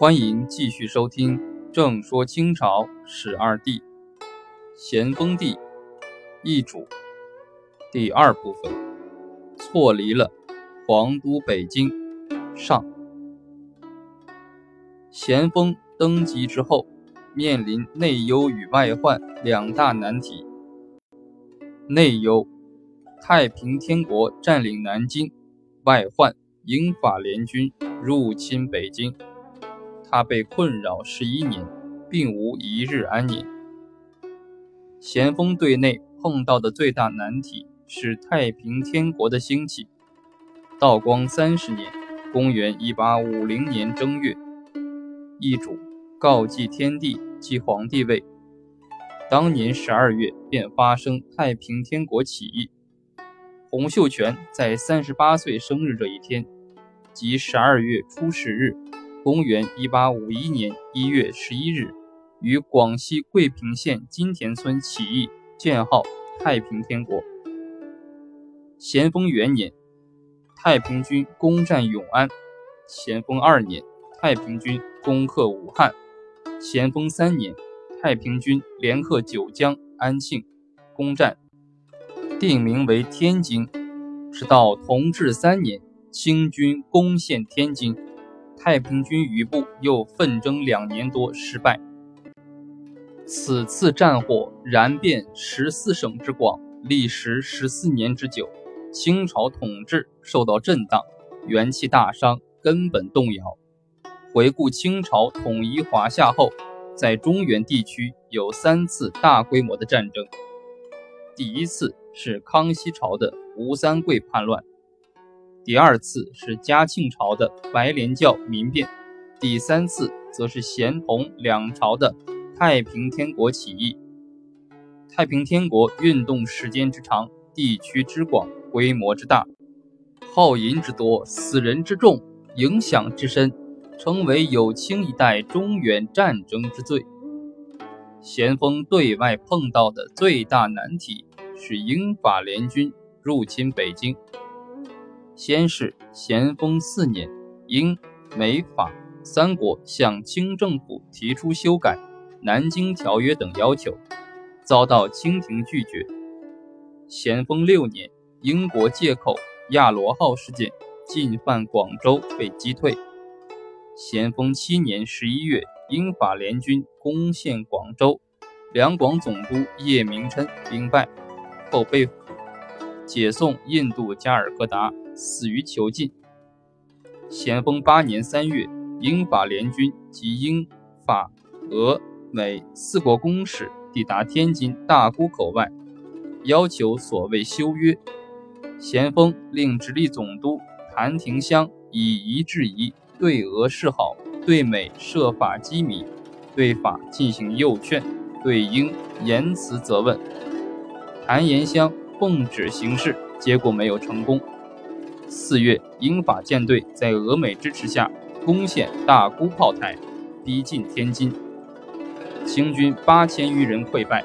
欢迎继续收听《正说清朝史二帝咸丰帝易主》第二部分，错离了皇都北京上。咸丰登基之后，面临内忧与外患两大难题。内忧，太平天国占领南京；外患，英法联军入侵北京。他被困扰十一年，并无一日安宁。咸丰对内碰到的最大难题是太平天国的兴起。道光三十年（公元1850年正月），一主告祭天地即皇帝位。当年十二月便发生太平天国起义。洪秀全在三十八岁生日这一天，即十二月初十日。公元一八五一年一月十一日，于广西桂平县金田村起义，建号太平天国。咸丰元年，太平军攻占永安；咸丰二年，太平军攻克武汉；咸丰三年，太平军连克九江、安庆，攻占，定名为天津。直到同治三年，清军攻陷天津。太平军余部又奋争两年多，失败。此次战火燃遍十四省之广，历时十四年之久，清朝统治受到震荡，元气大伤，根本动摇。回顾清朝统一华夏后，在中原地区有三次大规模的战争。第一次是康熙朝的吴三桂叛乱。第二次是嘉庆朝的白莲教民变，第三次则是咸同两朝的太平天国起义。太平天国运动时间之长，地区之广，规模之大，耗银之多，死人之众，影响之深，成为有清一代中原战争之最。咸丰对外碰到的最大难题是英法联军入侵北京。先是咸丰四年，英、美、法三国向清政府提出修改《南京条约》等要求，遭到清廷拒绝。咸丰六年，英国借口亚罗号事件进犯广州被击退。咸丰七年十一月，英法联军攻陷广州，两广总督叶明琛兵败，后被，解送印度加尔各答。死于囚禁。咸丰八年三月，英法联军及英、法、俄、美四国公使抵达天津大沽口外，要求所谓修约。咸丰令直隶总督谭廷香以夷制夷，对俄示好，对美设法机密，对法进行诱劝，对英言辞责问。谭延香奉旨行事，结果没有成功。四月，英法舰队在俄美支持下攻陷大沽炮台，逼近天津，清军八千余人溃败。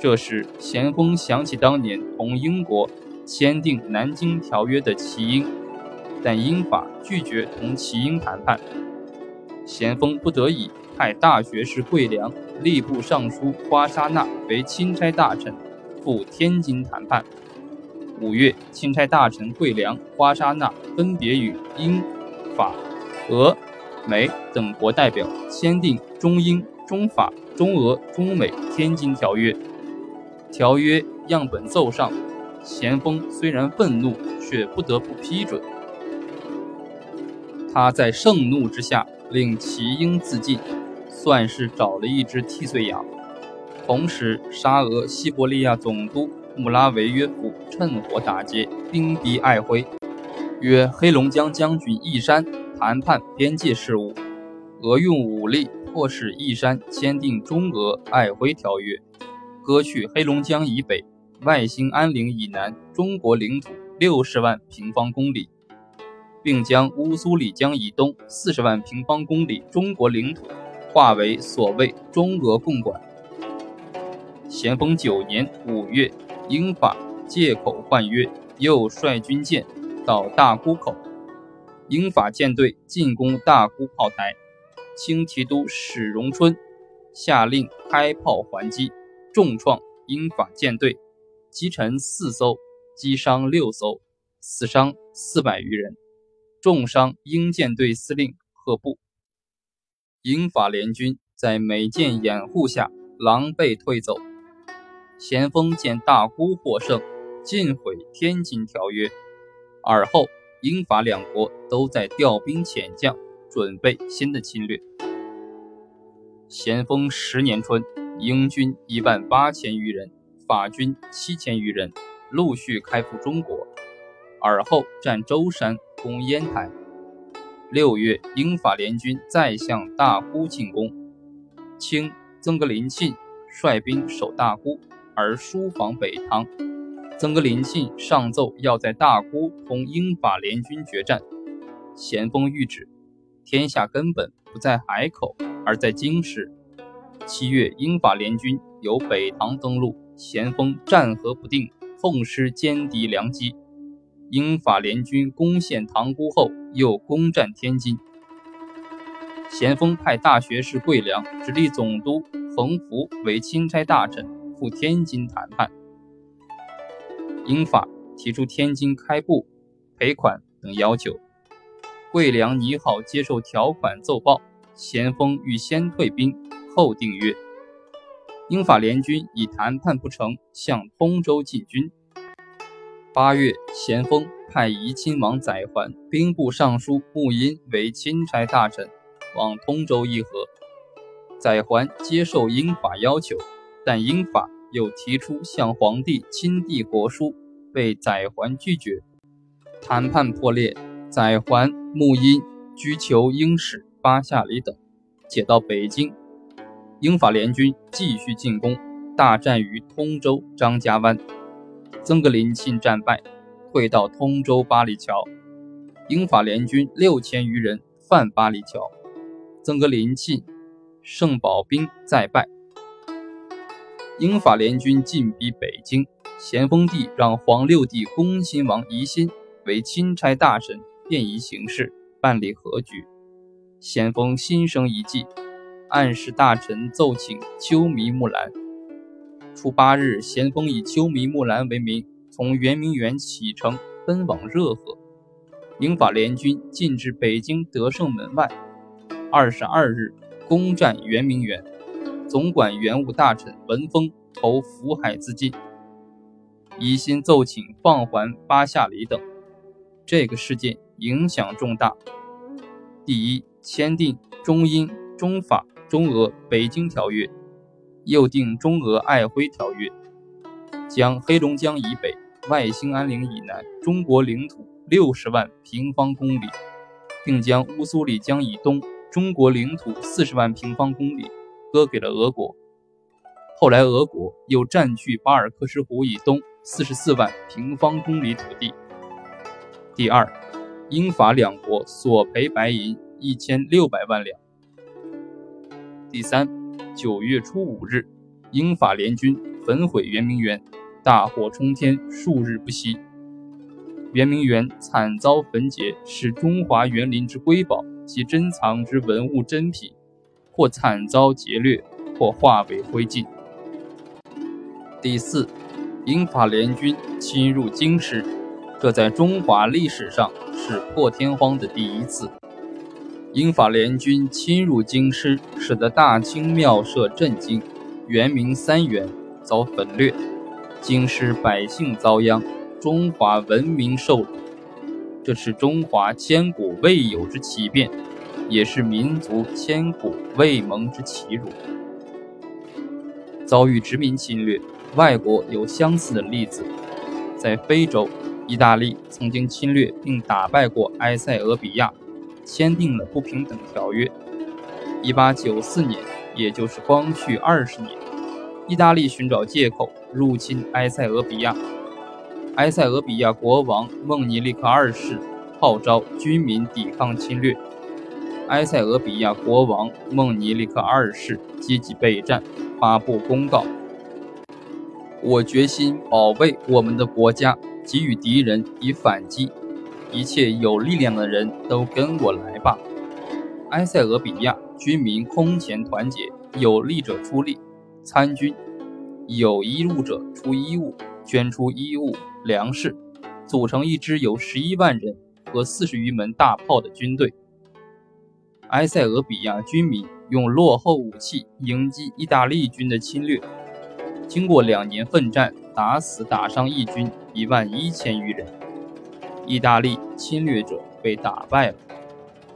这时，咸丰想起当年同英国签订《南京条约》的齐英，但英法拒绝同齐英谈判，咸丰不得已派大学士桂良、吏部尚书花沙纳为钦差大臣，赴天津谈判。五月，钦差大臣桂良、花沙纳分别与英、法、俄、美等国代表签订中英、中法、中俄、中美天津条约。条约样本奏上，咸丰虽然愤怒，却不得不批准。他在盛怒之下令齐英自尽，算是找了一只替罪羊。同时，沙俄西伯利亚总督。穆拉维约夫趁火打劫，兵逼爱辉，约黑龙江将军义山谈判边界事务。俄用武力迫使义山签订中俄爱辉条约，割去黑龙江以北、外兴安岭以南中国领土六十万平方公里，并将乌苏里江以东四十万平方公里中国领土划为所谓中俄共管。咸丰九年五月。英法借口换约，又率军舰到大沽口。英法舰队进攻大沽炮台，清提督史荣春下令开炮还击，重创英法舰队，击沉四艘，击伤六艘，死伤四百余人，重伤英舰队司令赫布。英法联军在美舰掩护下狼狈退走。咸丰见大沽获胜，尽毁天津条约。尔后，英法两国都在调兵遣将，准备新的侵略。咸丰十年春，英军一万八千余人，法军七千余人，陆续开赴中国。尔后占舟山，攻烟台。六月，英法联军再向大沽进攻。清曾格林沁率兵守大沽。而疏防北塘，曾格林沁上奏要在大沽同英法联军决战。咸丰谕旨：天下根本不在海口，而在京师。七月，英法联军由北塘登陆，咸丰战和不定，痛失歼敌良机。英法联军攻陷塘沽后，又攻占天津。咸丰派大学士桂良直隶总督冯福为钦差大臣。赴天津谈判，英法提出天津开埠、赔款等要求。桂良拟好接受条款奏报，咸丰欲先退兵后订约。英法联军以谈判不成，向通州进军。八月，咸丰派怡亲王载垣、兵部尚书穆荫为钦差大臣，往通州议和。载垣接受英法要求。但英法又提出向皇帝亲递国书，被载垣拒绝，谈判破裂。载垣、穆荫居求英使巴夏里等，解到北京。英法联军继续进攻，大战于通州张家湾，曾格林沁战败，退到通州八里桥。英法联军六千余人犯八里桥，曾格林沁、盛保兵再败。英法联军进逼北京，咸丰帝让皇六弟恭亲王奕欣为钦差大臣，便宜行事，办理和局。咸丰心生一计，暗示大臣奏请秋弥木兰。初八日，咸丰以秋弥木兰为名，从圆明园启程，奔往热河。英法联军进至北京德胜门外。二十二日，攻占圆明园。总管原务大臣文峰投福海自尽，疑心奏请放还巴夏里等。这个事件影响重大。第一，签订中英、中法、中俄北京条约，又订中俄爱辉条约，将黑龙江以北、外兴安岭以南中国领土六十万平方公里，并将乌苏里江以东中国领土四十万平方公里。割给了俄国，后来俄国又占据巴尔克什湖以东四十四万平方公里土地。第二，英法两国索赔白银一千六百万两。第三，九月初五日，英法联军焚毁圆明园，大火冲天，数日不息。圆明园惨遭焚劫，是中华园林之瑰宝及珍藏之文物珍品。或惨遭劫掠，或化为灰烬。第四，英法联军侵入京师，这在中华历史上是破天荒的第一次。英法联军侵入京师，使得大清庙社震惊，元明三元遭焚掠，京师百姓遭殃，中华文明受辱。这是中华千古未有之奇变。也是民族千古未蒙之奇辱。遭遇殖民侵略，外国有相似的例子。在非洲，意大利曾经侵略并打败过埃塞俄比亚，签订了不平等条约。1894年，也就是光绪二十年，意大利寻找借口入侵埃塞俄比亚，埃塞俄比亚国王孟尼利克二世号召军民抵抗侵略。埃塞俄比亚国王孟尼利克二世积极备战，发布公告：“我决心保卫我们的国家，给予敌人以反击。一切有力量的人都跟我来吧！”埃塞俄比亚军民空前团结，有力者出力参军，有衣物者出衣物，捐出衣物粮食，组成一支有十一万人和四十余门大炮的军队。埃塞俄比亚军民用落后武器迎击意大利军的侵略，经过两年奋战，打死打伤义军一万一千余人。意大利侵略者被打败了，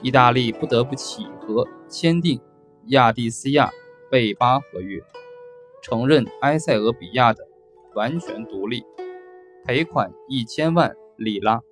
意大利不得不起和签订亚的斯亚贝巴合约，承认埃塞俄比亚的完全独立，赔款一千万里拉。